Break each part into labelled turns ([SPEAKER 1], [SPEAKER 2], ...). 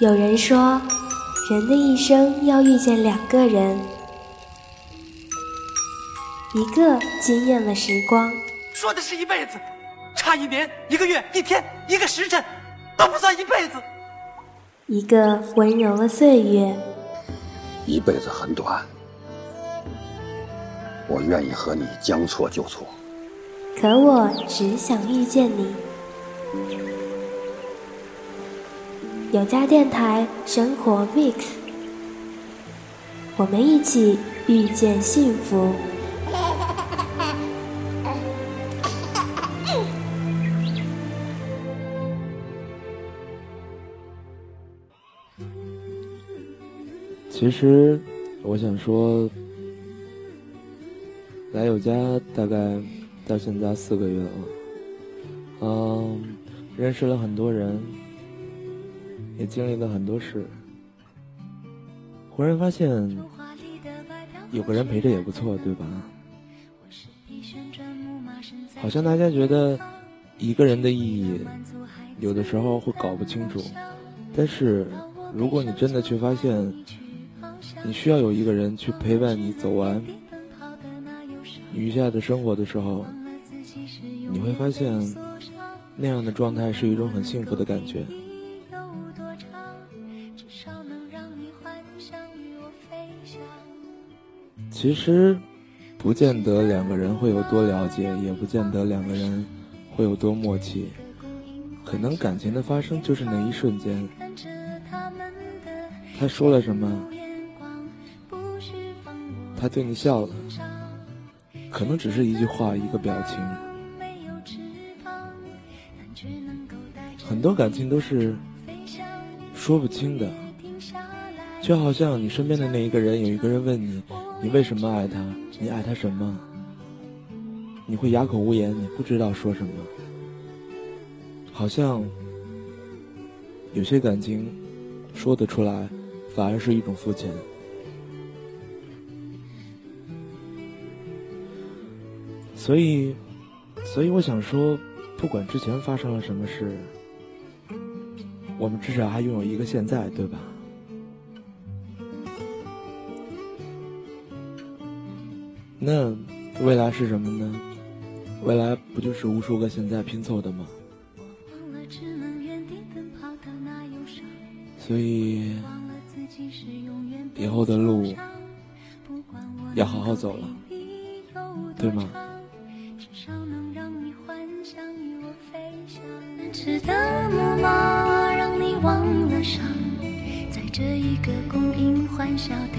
[SPEAKER 1] 有人说，人的一生要遇见两个人，一个惊艳了时光，
[SPEAKER 2] 说的是一辈子，差一年、一个月、一天、一个时辰，都不算一辈子；
[SPEAKER 1] 一个温柔了岁月，
[SPEAKER 3] 一辈子很短，我愿意和你将错就错。
[SPEAKER 1] 可我只想遇见你。有家电台生活 mix，我们一起遇见幸福。
[SPEAKER 4] 其实，我想说，来有家大概。到现在四个月了，嗯，认识了很多人，也经历了很多事，忽然发现有个人陪着也不错，对吧？好像大家觉得一个人的意义，有的时候会搞不清楚，但是如果你真的去发现，你需要有一个人去陪伴你走完余下的生活的时候。你会发现，那样的状态是一种很幸福的感觉。其实，不见得两个人会有多了解，也不见得两个人会有多默契。可能感情的发生就是那一瞬间。他说了什么？他对你笑了，可能只是一句话，一个表情。很多感情都是说不清的，就好像你身边的那一个人，有一个人问你，你为什么爱他？你爱他什么？你会哑口无言，你不知道说什么。好像有些感情说得出来，反而是一种肤浅。所以，所以我想说，不管之前发生了什么事。我们至少还拥有一个现在，对吧？那未来是什么呢？未来不就是无数个现在拼凑的吗？所以以后的路要好好走了，对吗？忘了伤，在这一个供应欢笑的，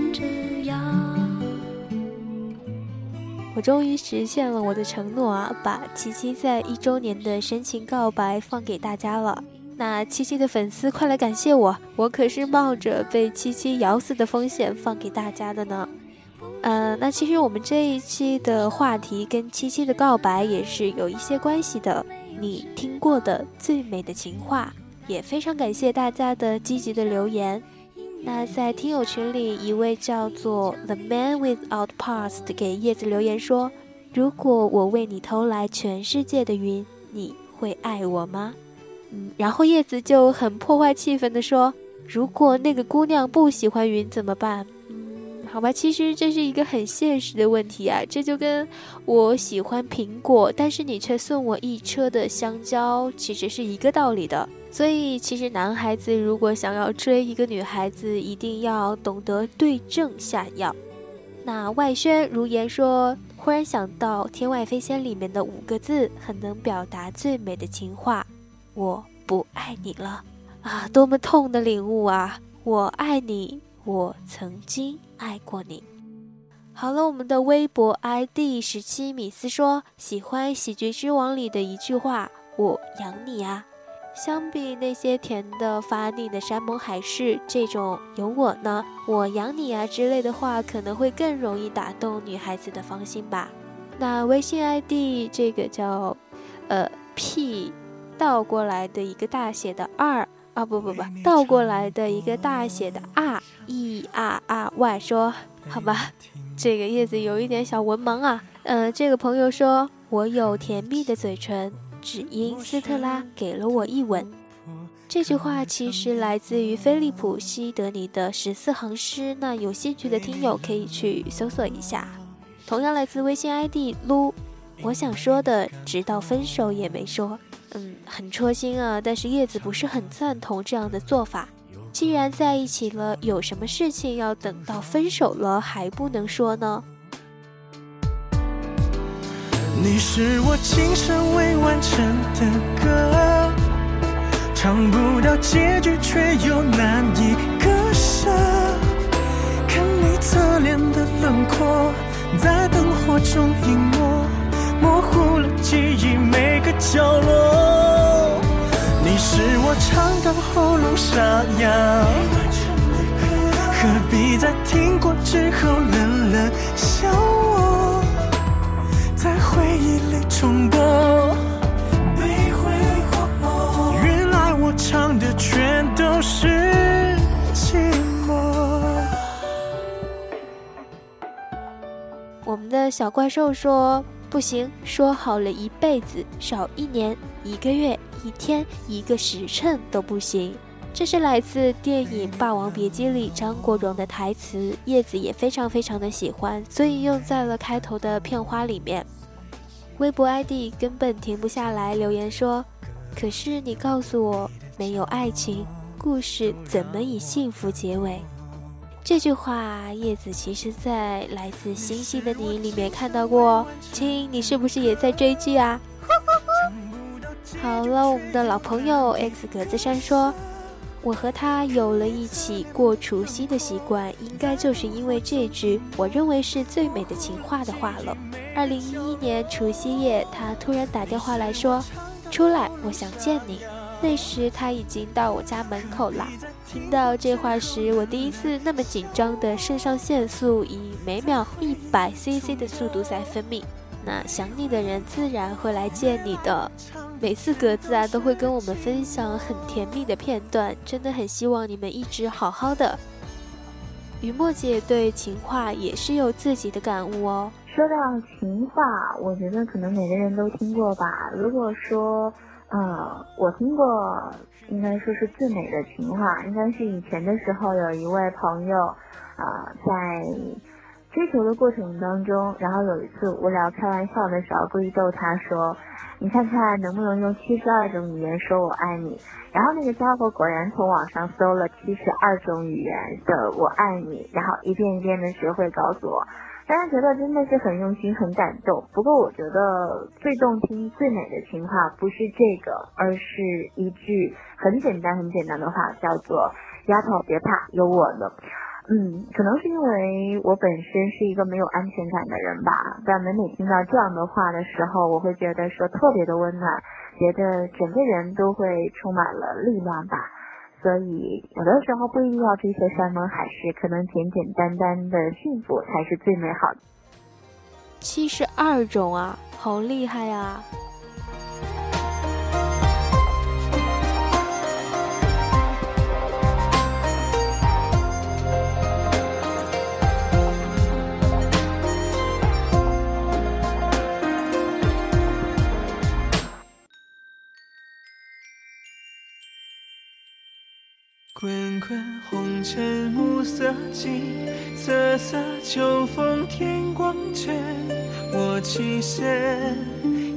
[SPEAKER 4] 我终于实现了我的承诺啊！把七七在一周年的深情告白放给大家了。那七七的粉丝快来感谢我，我可是冒着被七七咬死的风险放给大家的呢。嗯，那其实我们这一期的话题跟七七的告白也是有一些关系的。你听过的最美的情话，也非常感谢大家的积极的留言。那在听友群里，一位叫做 The Man Without Past 给叶子留言说：“如果我为你偷来全世界的云，你会爱我吗？”嗯，然后叶子就很破坏气氛的说：“如果那个姑娘不喜欢云怎么办？”嗯，好吧，其实这是一个很现实的问题啊，这就跟我喜欢苹果，但是你却送我一车的香蕉，其实是一个道理的。所以，其实男孩子如果想要追一个女孩子，一定要懂得对症下药。那外宣如言说，忽然想到《天外飞仙》里面的五个字，很能表达最美的情话：我不爱你了啊！多么痛的领悟啊！我爱你，我曾经爱过你。好了，我们的微博 ID 十七米斯说，喜欢《喜剧之王》里的一句话：我养你啊。相比那些甜的发腻的山盟海誓，这种有我呢，我养你啊之类的话，可能会更容易打动女孩子的芳心吧。那微信 ID 这个叫呃 P 倒过来的一个大写的二啊不不不倒过来的一个大写的 R E R R Y 说好吧，这个叶子有一点小文盲啊。呃，这个朋友说我有甜蜜的嘴唇，只因斯特拉给了我一吻。这句话其实来自于菲利普·西德尼的十四行诗，那有兴趣的听友可以去搜索一下。同样来自微信 ID 撸，我想说的，直到分手也没说。嗯，很戳心啊，但是叶子不是很赞同这样的做法。既然在一起了，有什么事情要等到分手了还不能说呢？
[SPEAKER 5] 你是我今生未完成的歌。唱不到结局，却又难以割舍。看你侧脸的轮廓，在灯火中隐没，模糊了记忆每个角落。你是我唱到喉咙沙哑，何必在听过之后冷冷笑忆里重播。唱的全都是寂寞。
[SPEAKER 4] 我们的小怪兽说不行，说好了一辈子，少一年、一个月、一天、一个时辰都不行。这是来自电影《霸王别姬》里张国荣的台词，叶子也非常非常的喜欢，所以用在了开头的片花里面。微博 ID 根本停不下来留言说。可是你告诉我，没有爱情，故事怎么以幸福结尾？这句话，叶子其实在《来自星星的你》里面看到过。亲，你是不是也在追剧啊？好了，我们的老朋友 X 格子山说，我和他有了一起过除夕的习惯，应该就是因为这句我认为是最美的情话的话了。二零一一年除夕夜，他突然打电话来说。出来，我想见你。那时他已经到我家门口了。听到这话时，我第一次那么紧张的肾上腺素以每秒一百 cc 的速度在分泌。那想你的人自然会来见你的。每次格子啊都会跟我们分享很甜蜜的片段，真的很希望你们一直好好的。雨墨姐对情话也是有自己的感悟哦。
[SPEAKER 6] 说到情话，我觉得可能每个人都听过吧。如果说，呃，我听过，应该说是最美的情话，应该是以前的时候，有一位朋友，啊，在追求的过程当中，然后有一次无聊开玩笑的时候，故意逗他说：“你看看能不能用七十二种语言说我爱你？”然后那个家伙果然从网上搜了七十二种语言的“我爱你”，然后一遍一遍的学会告诉我。大家觉得真的是很用心、很感动。不过我觉得最动听、最美的情话不是这个，而是一句很简单、很简单的话，叫做“丫头别怕，有我呢”。嗯，可能是因为我本身是一个没有安全感的人吧，但每每听到这样的话的时候，我会觉得说特别的温暖，觉得整个人都会充满了力量吧。所以，有的时候不一定要追求山盟海誓，可能简简单单的幸福才是最美好的。
[SPEAKER 4] 七十二种啊，好厉害啊！
[SPEAKER 5] 滚滚红尘暮色尽，瑟瑟秋风天光沉。我起身，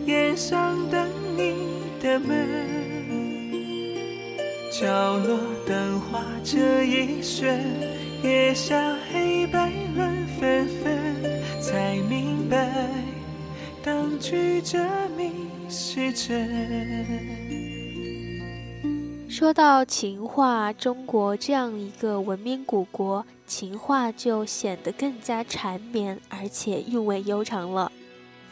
[SPEAKER 5] 檐上等你的门。角落灯花这一瞬，月下黑白乱纷纷，才明白当局者迷是真。
[SPEAKER 4] 说到情话，中国这样一个文明古国，情话就显得更加缠绵，而且韵味悠长了。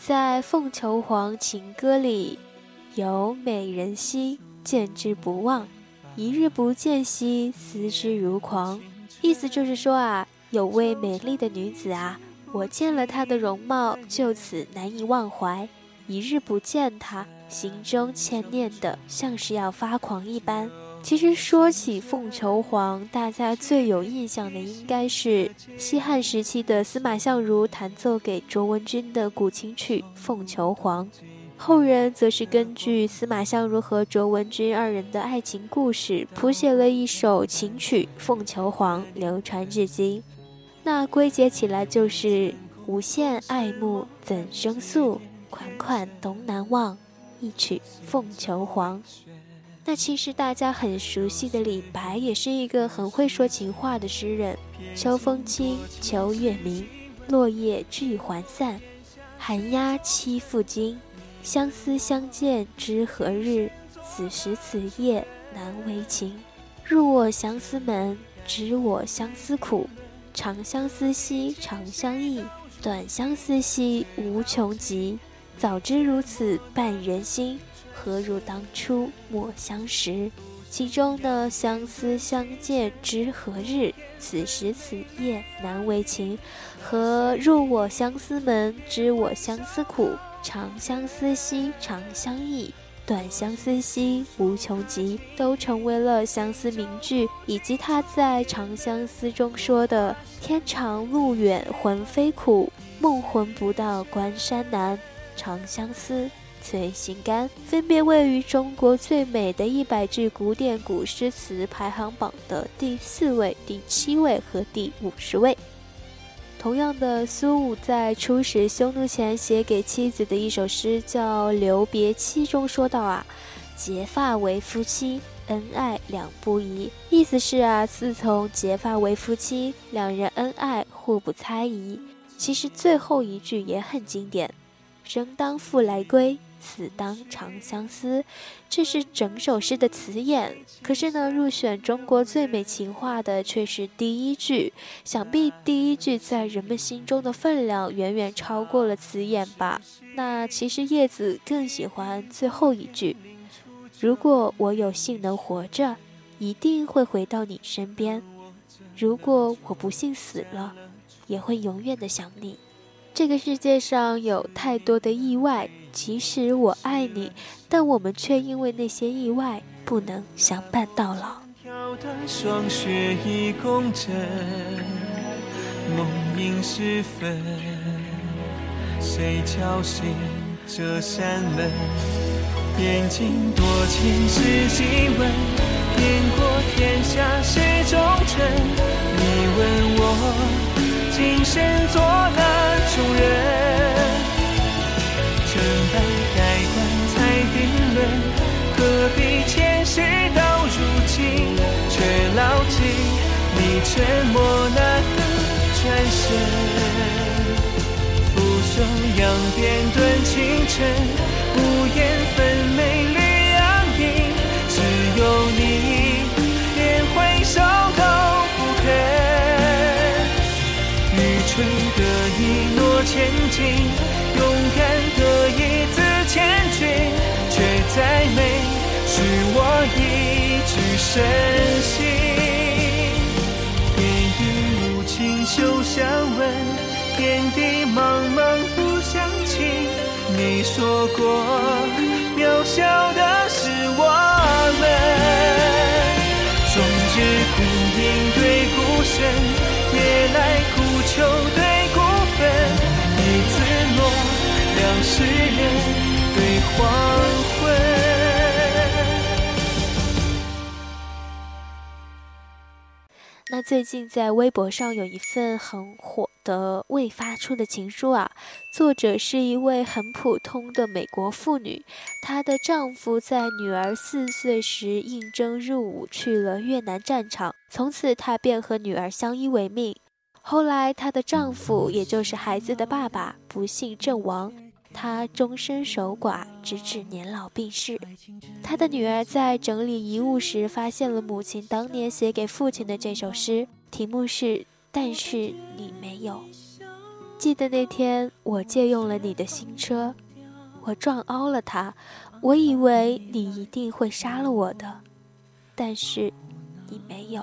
[SPEAKER 4] 在《凤求凰情歌》里，有美人兮，见之不忘；一日不见兮，思之如狂。意思就是说啊，有位美丽的女子啊，我见了她的容貌，就此难以忘怀。一日不见她，心中牵念的像是要发狂一般。其实说起凤求凰，大家最有印象的应该是西汉时期的司马相如弹奏给卓文君的古琴曲《凤求凰》，后人则是根据司马相如和卓文君二人的爱情故事，谱写了一首琴曲《凤求凰》，流传至今。那归结起来就是“无限爱慕怎生诉，款款东南望，一曲凤求凰”。那其实大家很熟悉的李白，也是一个很会说情话的诗人。秋风清，秋月明，落叶聚还散，寒鸦栖复惊。相思相见知何日？此时此夜难为情。入我相思门，知我相思苦。长相思兮长相忆，短相思兮无穷极。早知如此绊人心。何如当初莫相识？其中呢，相思相见知何日？此时此夜难为情。和入我相思门，知我相思苦。长相思兮长相忆，短相思兮无穷极，都成为了相思名句。以及他在《长相思》中说的：“天长路远魂飞苦，梦魂不到关山难。”长相思。最心肝，分别位于中国最美的一百句古典古诗词排行榜的第四位、第七位和第五十位。同样的，苏武在初使匈奴前写给妻子的一首诗叫《留别妻》中说道啊：“结发为夫妻，恩爱两不疑。”意思是啊，自从结发为夫妻，两人恩爱互不猜疑。其实最后一句也很经典：“生当复来归。”死当长相思，这是整首诗的词眼。可是呢，入选中国最美情话的却是第一句。想必第一句在人们心中的分量远远超过了词眼吧？那其实叶子更喜欢最后一句：如果我有幸能活着，一定会回到你身边；如果我不幸死了，也会永远的想你。这个世界上有太多的意外。即使我爱你，但我们却因为那些意外不能相伴到老。
[SPEAKER 5] 飘的霜雪已共枕，梦萦时分，谁敲醒这扇门？边境多情是几问？遍过天下是忠臣。你问我今生做哪种人？成败盖棺才定论，何必前世到如今，却牢记你沉默那个转身。俯首扬鞭顿清晨，无言前进。勇敢的一字千钧，却再美，使我一直深信。天雨无情休相问，天地茫茫不相亲。你说过，渺小的是我们。终日孤影对孤身，夜来孤秋对两世人对黄昏。
[SPEAKER 4] 那最近在微博上有一份很火的未发出的情书啊，作者是一位很普通的美国妇女，她的丈夫在女儿四岁时应征入伍去了越南战场，从此她便和女儿相依为命。后来，她的丈夫，也就是孩子的爸爸，不幸阵亡，他终身守寡，直至年老病逝。他的女儿在整理遗物时，发现了母亲当年写给父亲的这首诗，题目是《但是你没有》。记得那天，我借用了你的新车，我撞凹了它，我以为你一定会杀了我的，但是你没有。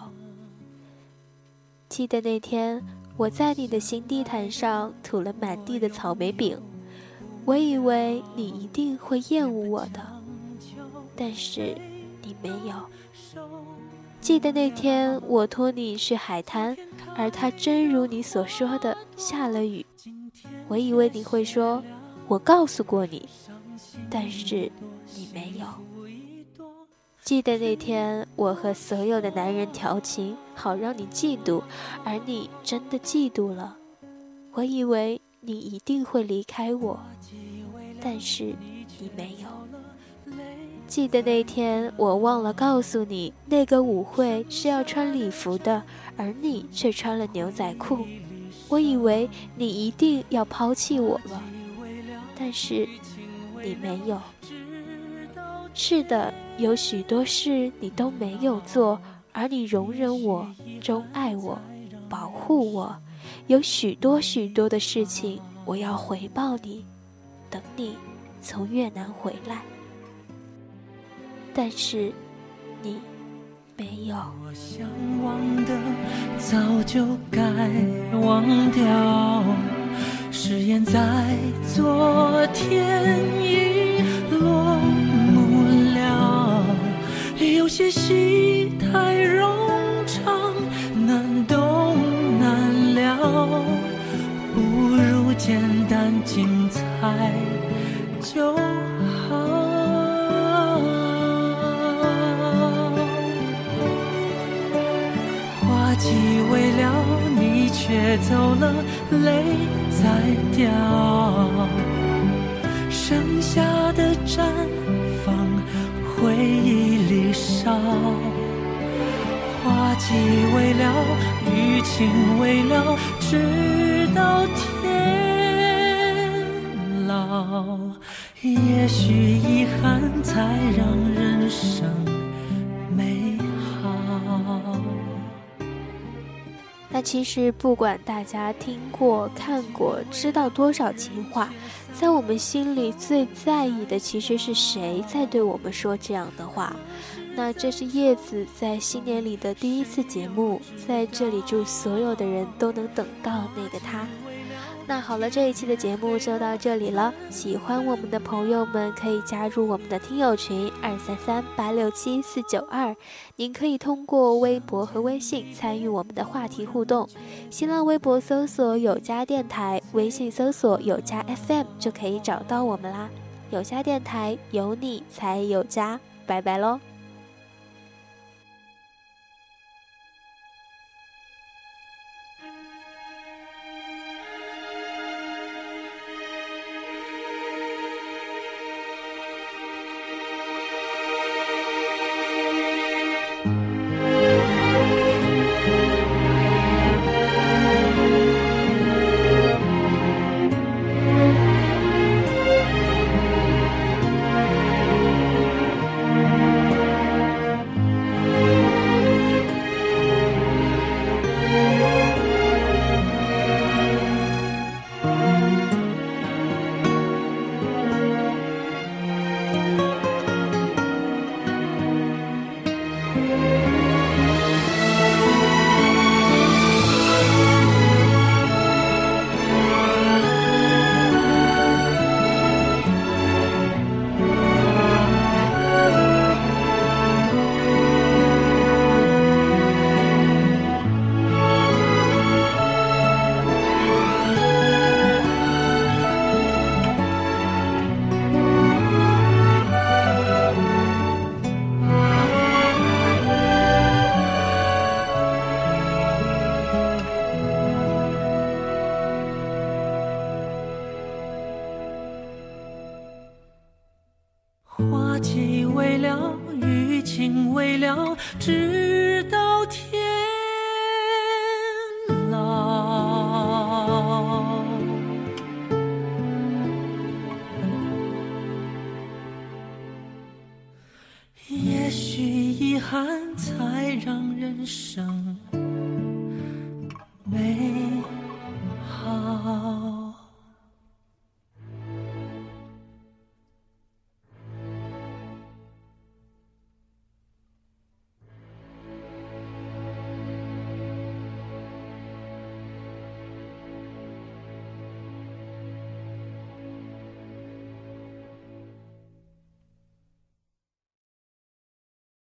[SPEAKER 4] 记得那天，我在你的新地毯上吐了满地的草莓饼，我以为你一定会厌恶我的，但是你没有。记得那天我托你去海滩，而它真如你所说的下了雨，我以为你会说，我告诉过你，但是你没有。记得那天，我和所有的男人调情，好让你嫉妒，而你真的嫉妒了。我以为你一定会离开我，但是你没有。记得那天，我忘了告诉你，那个舞会是要穿礼服的，而你却穿了牛仔裤。我以为你一定要抛弃我了，但是你没有。是的。有许多事你都没有做，而你容忍我、钟爱我、保护我。有许多许多的事情我要回报你，等你从越南回来。但是你没有。
[SPEAKER 7] 我想忘的早就该忘掉，誓言在昨天已直到天老。也许遗憾才让人生美好。
[SPEAKER 4] 那其实不管大家听过、看过、知道多少情话，在我们心里最在意的，其实是谁在对我们说这样的话。那这是叶子在新年里的第一次节目，在这里祝所有的人都能等到那个他。那好了，这一期的节目就到这里了。喜欢我们的朋友们可以加入我们的听友群二三三八六七四九二，您可以通过微博和微信参与我们的话题互动。新浪微博搜索有家电台，微信搜索有家 FM 就可以找到我们啦。有家电台，有你才有家，拜拜喽。
[SPEAKER 7] 憾才让人生。